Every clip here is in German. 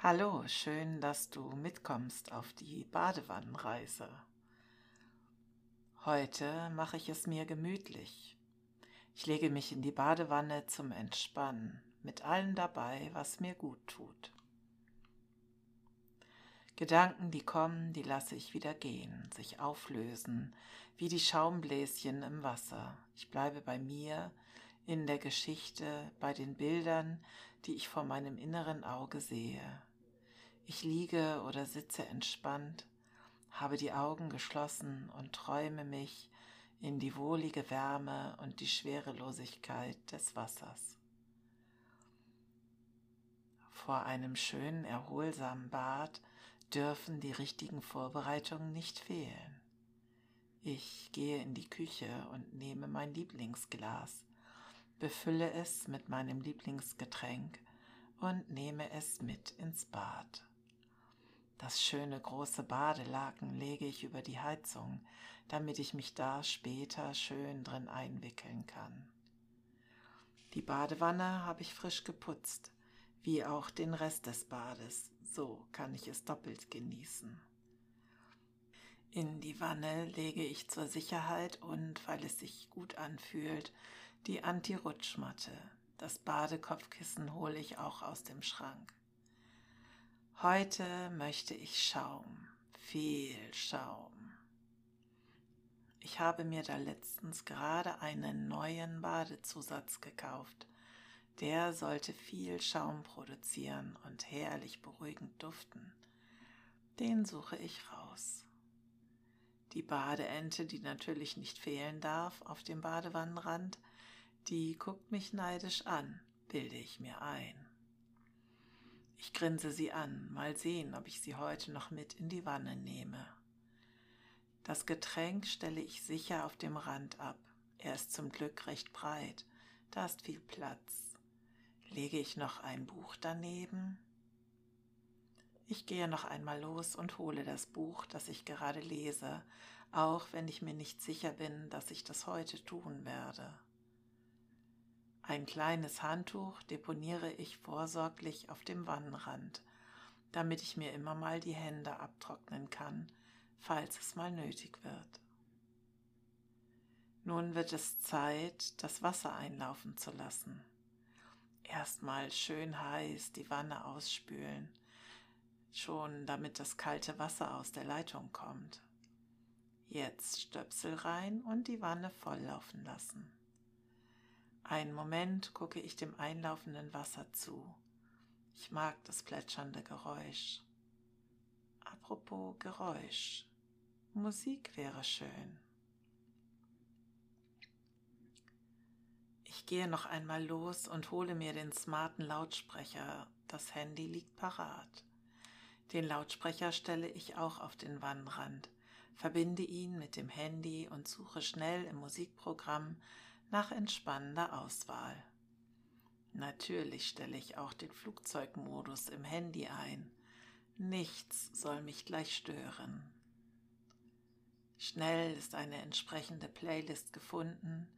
Hallo, schön, dass du mitkommst auf die Badewannenreise. Heute mache ich es mir gemütlich. Ich lege mich in die Badewanne zum Entspannen, mit allem dabei, was mir gut tut. Gedanken, die kommen, die lasse ich wieder gehen, sich auflösen, wie die Schaumbläschen im Wasser. Ich bleibe bei mir, in der Geschichte, bei den Bildern, die ich vor meinem inneren Auge sehe. Ich liege oder sitze entspannt, habe die Augen geschlossen und träume mich in die wohlige Wärme und die Schwerelosigkeit des Wassers. Vor einem schönen, erholsamen Bad dürfen die richtigen Vorbereitungen nicht fehlen. Ich gehe in die Küche und nehme mein Lieblingsglas, befülle es mit meinem Lieblingsgetränk und nehme es mit ins Bad. Das schöne große Badelaken lege ich über die Heizung, damit ich mich da später schön drin einwickeln kann. Die Badewanne habe ich frisch geputzt, wie auch den Rest des Bades, so kann ich es doppelt genießen. In die Wanne lege ich zur Sicherheit und, weil es sich gut anfühlt, die Anti-Rutschmatte. Das Badekopfkissen hole ich auch aus dem Schrank. Heute möchte ich Schaum, viel Schaum. Ich habe mir da letztens gerade einen neuen Badezusatz gekauft. Der sollte viel Schaum produzieren und herrlich beruhigend duften. Den suche ich raus. Die Badeente, die natürlich nicht fehlen darf auf dem Badewannenrand, die guckt mich neidisch an, bilde ich mir ein. Ich grinse sie an, mal sehen, ob ich sie heute noch mit in die Wanne nehme. Das Getränk stelle ich sicher auf dem Rand ab. Er ist zum Glück recht breit, da ist viel Platz. Lege ich noch ein Buch daneben? Ich gehe noch einmal los und hole das Buch, das ich gerade lese, auch wenn ich mir nicht sicher bin, dass ich das heute tun werde. Ein kleines Handtuch deponiere ich vorsorglich auf dem Wannenrand, damit ich mir immer mal die Hände abtrocknen kann, falls es mal nötig wird. Nun wird es Zeit, das Wasser einlaufen zu lassen. Erstmal schön heiß die Wanne ausspülen, schon damit das kalte Wasser aus der Leitung kommt. Jetzt Stöpsel rein und die Wanne volllaufen lassen. Einen Moment gucke ich dem einlaufenden Wasser zu. Ich mag das plätschernde Geräusch. Apropos Geräusch. Musik wäre schön. Ich gehe noch einmal los und hole mir den smarten Lautsprecher. Das Handy liegt parat. Den Lautsprecher stelle ich auch auf den Wannenrand, verbinde ihn mit dem Handy und suche schnell im Musikprogramm nach entspannender Auswahl. Natürlich stelle ich auch den Flugzeugmodus im Handy ein. Nichts soll mich gleich stören. Schnell ist eine entsprechende Playlist gefunden.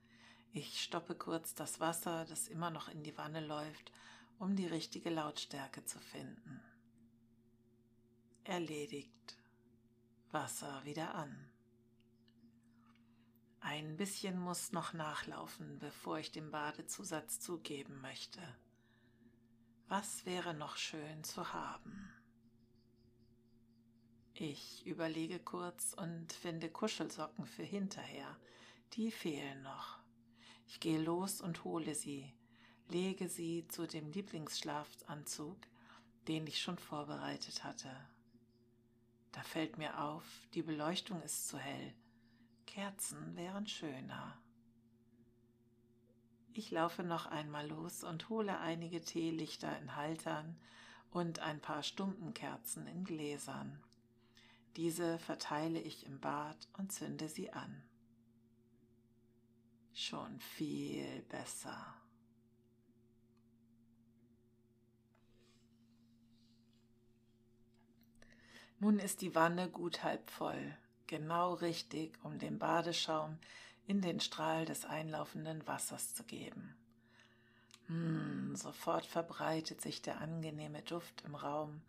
Ich stoppe kurz das Wasser, das immer noch in die Wanne läuft, um die richtige Lautstärke zu finden. Erledigt. Wasser wieder an. Ein bisschen muss noch nachlaufen, bevor ich den Badezusatz zugeben möchte. Was wäre noch schön zu haben? Ich überlege kurz und finde Kuschelsocken für hinterher. Die fehlen noch. Ich gehe los und hole sie, lege sie zu dem Lieblingsschlafanzug, den ich schon vorbereitet hatte. Da fällt mir auf, die Beleuchtung ist zu hell Kerzen wären schöner. Ich laufe noch einmal los und hole einige Teelichter in Haltern und ein paar Stumpenkerzen in Gläsern. Diese verteile ich im Bad und zünde sie an. Schon viel besser. Nun ist die Wanne gut halb voll genau richtig, um den Badeschaum in den Strahl des einlaufenden Wassers zu geben. Hm, sofort verbreitet sich der angenehme Duft im Raum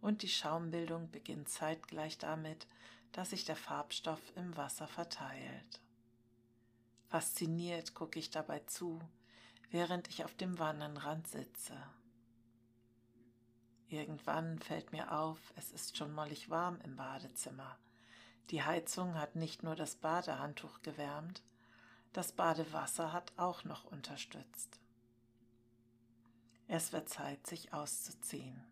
und die Schaumbildung beginnt zeitgleich damit, dass sich der Farbstoff im Wasser verteilt. Fasziniert gucke ich dabei zu, während ich auf dem Wannenrand sitze. Irgendwann fällt mir auf, es ist schon mollig warm im Badezimmer. Die Heizung hat nicht nur das Badehandtuch gewärmt, das Badewasser hat auch noch unterstützt. Es wird Zeit, sich auszuziehen.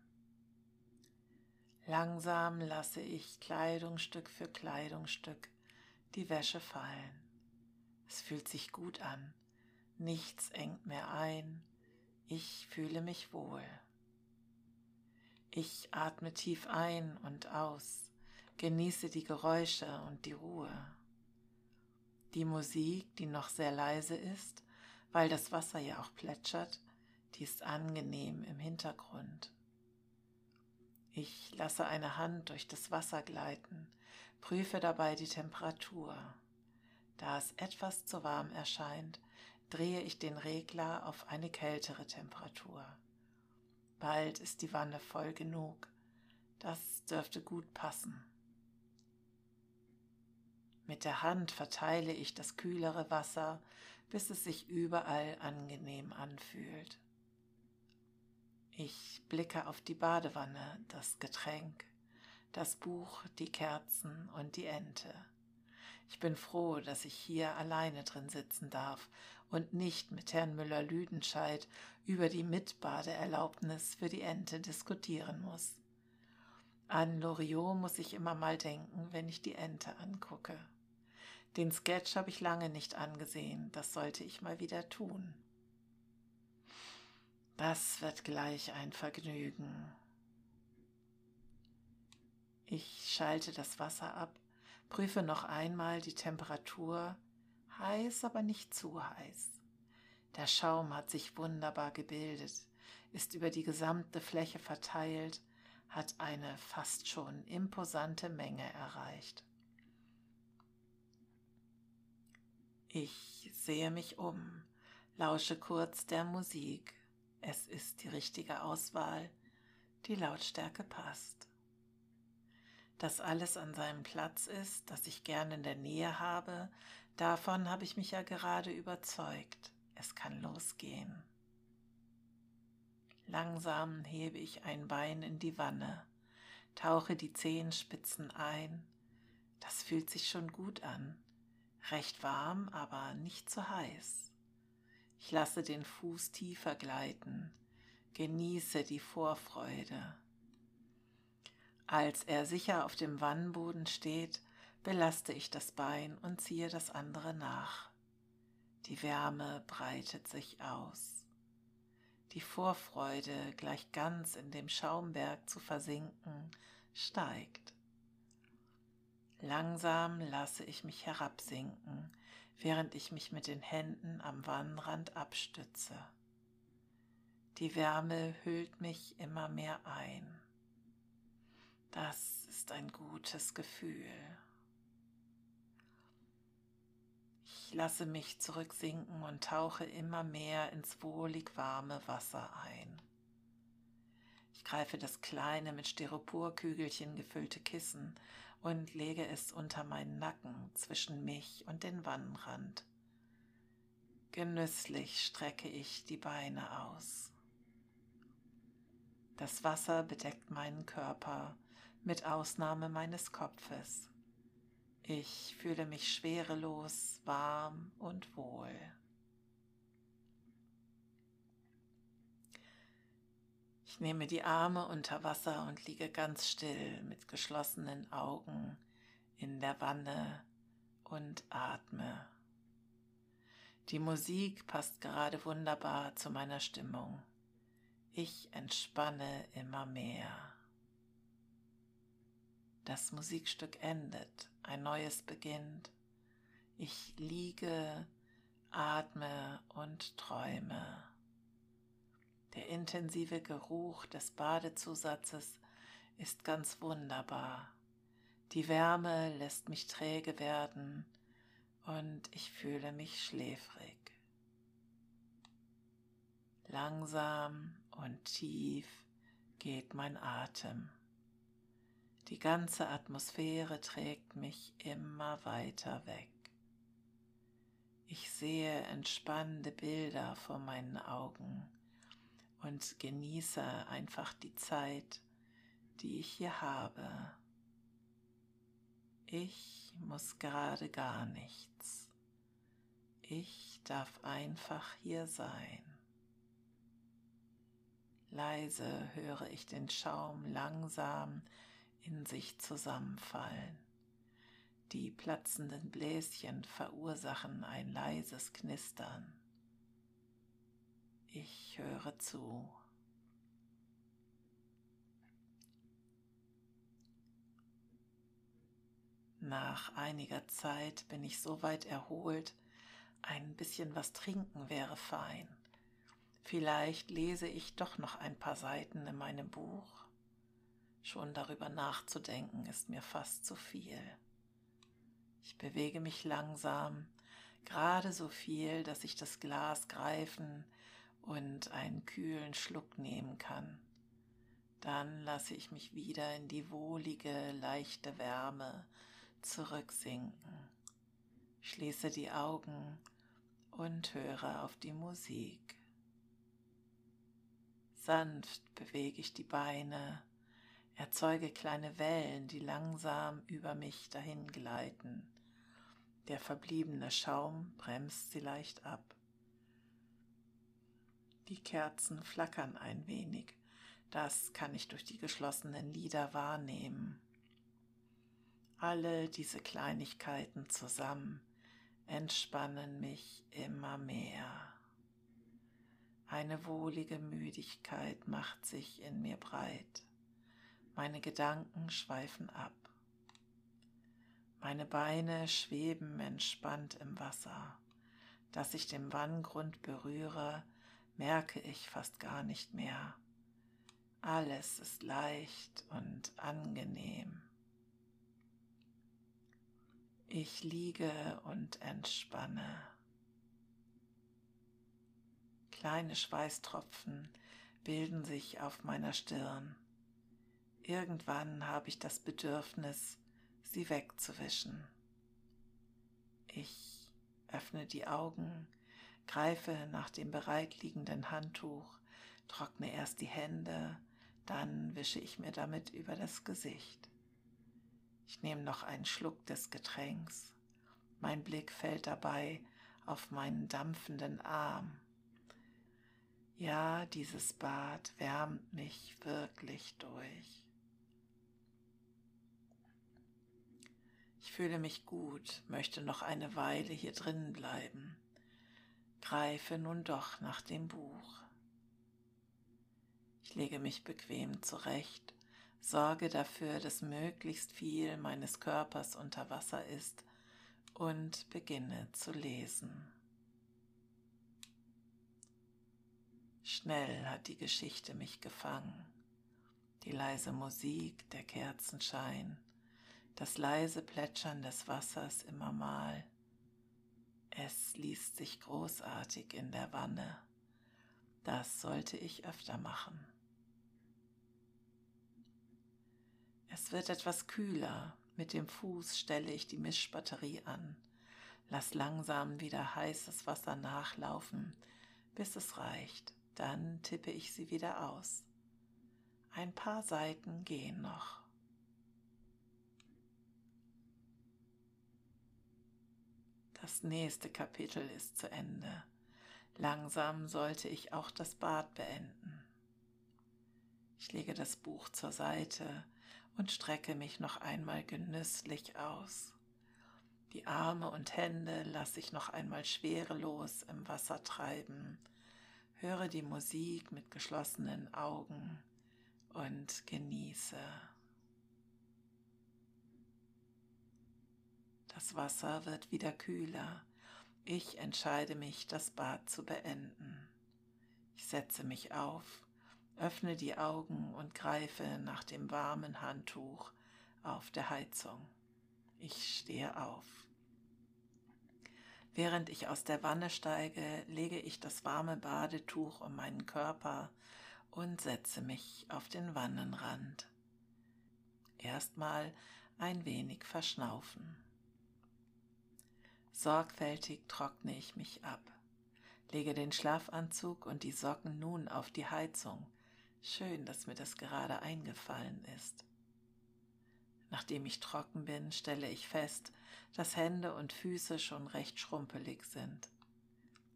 Langsam lasse ich Kleidungsstück für Kleidungsstück die Wäsche fallen. Es fühlt sich gut an, nichts engt mehr ein, ich fühle mich wohl. Ich atme tief ein und aus, genieße die Geräusche und die Ruhe. Die Musik, die noch sehr leise ist, weil das Wasser ja auch plätschert, die ist angenehm im Hintergrund. Ich lasse eine Hand durch das Wasser gleiten, prüfe dabei die Temperatur. Da es etwas zu warm erscheint, drehe ich den Regler auf eine kältere Temperatur. Bald ist die Wanne voll genug. Das dürfte gut passen. Mit der Hand verteile ich das kühlere Wasser, bis es sich überall angenehm anfühlt. Ich blicke auf die Badewanne, das Getränk, das Buch, die Kerzen und die Ente. Ich bin froh, dass ich hier alleine drin sitzen darf und nicht mit Herrn Müller-Lüdenscheid über die Mitbadeerlaubnis für die Ente diskutieren muss. An Loriot muss ich immer mal denken, wenn ich die Ente angucke. Den Sketch habe ich lange nicht angesehen, das sollte ich mal wieder tun. Das wird gleich ein Vergnügen. Ich schalte das Wasser ab, prüfe noch einmal die Temperatur, heiß, aber nicht zu heiß. Der Schaum hat sich wunderbar gebildet, ist über die gesamte Fläche verteilt, hat eine fast schon imposante Menge erreicht. Ich sehe mich um, lausche kurz der Musik. Es ist die richtige Auswahl, die Lautstärke passt. Dass alles an seinem Platz ist, dass ich gern in der Nähe habe, davon habe ich mich ja gerade überzeugt. Es kann losgehen. Langsam hebe ich ein Bein in die Wanne, tauche die Zehenspitzen ein. Das fühlt sich schon gut an. Recht warm, aber nicht zu heiß. Ich lasse den Fuß tiefer gleiten, genieße die Vorfreude. Als er sicher auf dem Wannenboden steht, belaste ich das Bein und ziehe das andere nach. Die Wärme breitet sich aus. Die Vorfreude, gleich ganz in dem Schaumberg zu versinken, steigt. Langsam lasse ich mich herabsinken, während ich mich mit den Händen am Wannenrand abstütze. Die Wärme hüllt mich immer mehr ein. Das ist ein gutes Gefühl. Ich lasse mich zurücksinken und tauche immer mehr ins wohlig warme Wasser ein. Ich greife das kleine mit Styroporkügelchen gefüllte Kissen und lege es unter meinen Nacken zwischen mich und den Wannenrand. Genüsslich strecke ich die Beine aus. Das Wasser bedeckt meinen Körper mit Ausnahme meines Kopfes. Ich fühle mich schwerelos, warm und wohl. Ich nehme die Arme unter Wasser und liege ganz still mit geschlossenen Augen in der Wanne und atme. Die Musik passt gerade wunderbar zu meiner Stimmung. Ich entspanne immer mehr. Das Musikstück endet, ein neues beginnt. Ich liege, atme und träume. Der intensive Geruch des Badezusatzes ist ganz wunderbar. Die Wärme lässt mich träge werden und ich fühle mich schläfrig. Langsam und tief geht mein Atem. Die ganze Atmosphäre trägt mich immer weiter weg. Ich sehe entspannende Bilder vor meinen Augen und genieße einfach die Zeit, die ich hier habe. Ich muss gerade gar nichts. Ich darf einfach hier sein. Leise höre ich den Schaum langsam in sich zusammenfallen. Die platzenden Bläschen verursachen ein leises Knistern. Höre zu. Nach einiger Zeit bin ich so weit erholt, ein bisschen was trinken wäre fein. Vielleicht lese ich doch noch ein paar Seiten in meinem Buch. Schon darüber nachzudenken ist mir fast zu viel. Ich bewege mich langsam, gerade so viel, dass ich das Glas greifen und einen kühlen Schluck nehmen kann. Dann lasse ich mich wieder in die wohlige, leichte Wärme zurücksinken, schließe die Augen und höre auf die Musik. Sanft bewege ich die Beine, erzeuge kleine Wellen, die langsam über mich dahin gleiten. Der verbliebene Schaum bremst sie leicht ab. Die Kerzen flackern ein wenig, das kann ich durch die geschlossenen Lider wahrnehmen. Alle diese Kleinigkeiten zusammen entspannen mich immer mehr. Eine wohlige Müdigkeit macht sich in mir breit. Meine Gedanken schweifen ab. Meine Beine schweben entspannt im Wasser. Dass ich den Wanngrund berühre, merke ich fast gar nicht mehr. Alles ist leicht und angenehm. Ich liege und entspanne. Kleine Schweißtropfen bilden sich auf meiner Stirn. Irgendwann habe ich das Bedürfnis, sie wegzuwischen. Ich öffne die Augen, greife nach dem bereitliegenden Handtuch, trockne erst die Hände, dann wische ich mir damit über das Gesicht. Ich nehme noch einen Schluck des Getränks. Mein Blick fällt dabei auf meinen dampfenden Arm. Ja, dieses Bad wärmt mich wirklich durch. Ich fühle mich gut, möchte noch eine Weile hier drinnen bleiben, greife nun doch nach dem Buch. Ich lege mich bequem zurecht, sorge dafür, dass möglichst viel meines Körpers unter Wasser ist und beginne zu lesen. Schnell hat die Geschichte mich gefangen. Die leise Musik, der Kerzenschein, das leise Plätschern des Wassers immer mal. Es liest sich großartig in der Wanne. Das sollte ich öfter machen. Es wird etwas kühler. Mit dem Fuß stelle ich die Mischbatterie an. Lass langsam wieder heißes Wasser nachlaufen, bis es reicht. Dann tippe ich sie wieder aus. Ein paar Seiten gehen noch. Das nächste Kapitel ist zu Ende. Langsam sollte ich auch das Bad beenden. Ich lege das Buch zur Seite und strecke mich noch einmal genüsslich aus. Die Arme und Hände lasse ich noch einmal schwerelos im Wasser treiben höre die Musik mit geschlossenen Augen und genieße. Das Wasser wird wieder kühler. Ich entscheide mich, das Bad zu beenden. Ich setze mich auf, öffne die Augen und greife nach dem warmen Handtuch auf der Heizung. Ich stehe auf. Während ich aus der Wanne steige, lege ich das warme Badetuch um meinen Körper und setze mich auf den Wannenrand. Erstmal ein wenig verschnaufen. Sorgfältig trockne ich mich ab, lege den Schlafanzug und die Socken nun auf die Heizung. Schön, dass mir das gerade eingefallen ist. Nachdem ich trocken bin, stelle ich fest, dass Hände und Füße schon recht schrumpelig sind.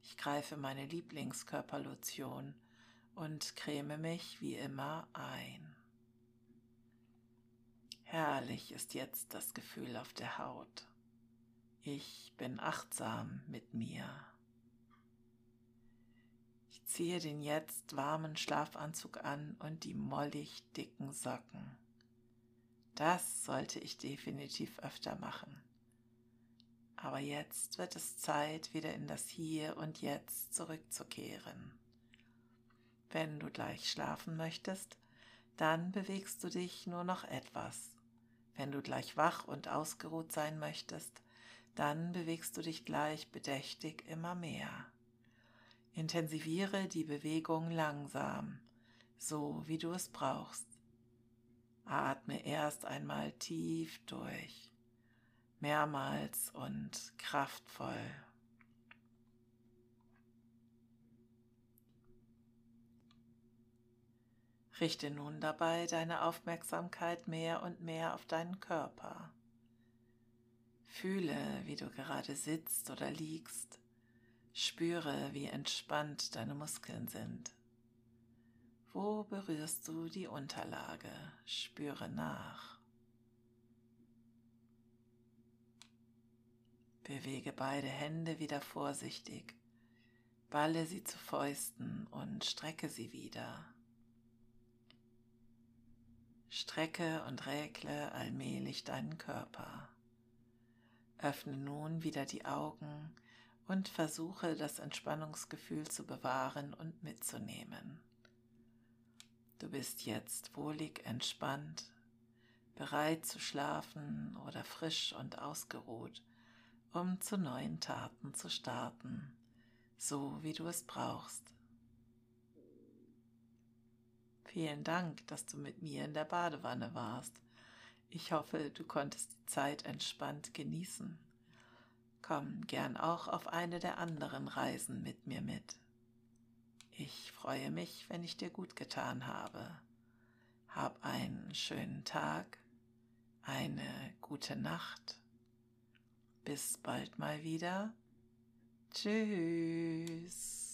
Ich greife meine Lieblingskörperlotion und creme mich wie immer ein. Herrlich ist jetzt das Gefühl auf der Haut. Ich bin achtsam mit mir. Ich ziehe den jetzt warmen Schlafanzug an und die mollig dicken Socken. Das sollte ich definitiv öfter machen. Aber jetzt wird es Zeit, wieder in das Hier und Jetzt zurückzukehren. Wenn du gleich schlafen möchtest, dann bewegst du dich nur noch etwas. Wenn du gleich wach und ausgeruht sein möchtest, dann bewegst du dich gleich bedächtig immer mehr. Intensiviere die Bewegung langsam, so wie du es brauchst. Atme erst einmal tief durch, mehrmals und kraftvoll. Richte nun dabei deine Aufmerksamkeit mehr und mehr auf deinen Körper. Fühle, wie du gerade sitzt oder liegst. Spüre, wie entspannt deine Muskeln sind. Wo berührst du die Unterlage? Spüre nach. Bewege beide Hände wieder vorsichtig, balle sie zu Fäusten und strecke sie wieder. Strecke und räkle allmählich deinen Körper. Öffne nun wieder die Augen und versuche das Entspannungsgefühl zu bewahren und mitzunehmen. Du bist jetzt wohlig entspannt, bereit zu schlafen oder frisch und ausgeruht, um zu neuen Taten zu starten, so wie du es brauchst. Vielen Dank, dass du mit mir in der Badewanne warst. Ich hoffe, du konntest die Zeit entspannt genießen. Komm gern auch auf eine der anderen Reisen mit mir mit. Ich freue mich, wenn ich dir gut getan habe. Hab einen schönen Tag, eine gute Nacht. Bis bald mal wieder. Tschüss.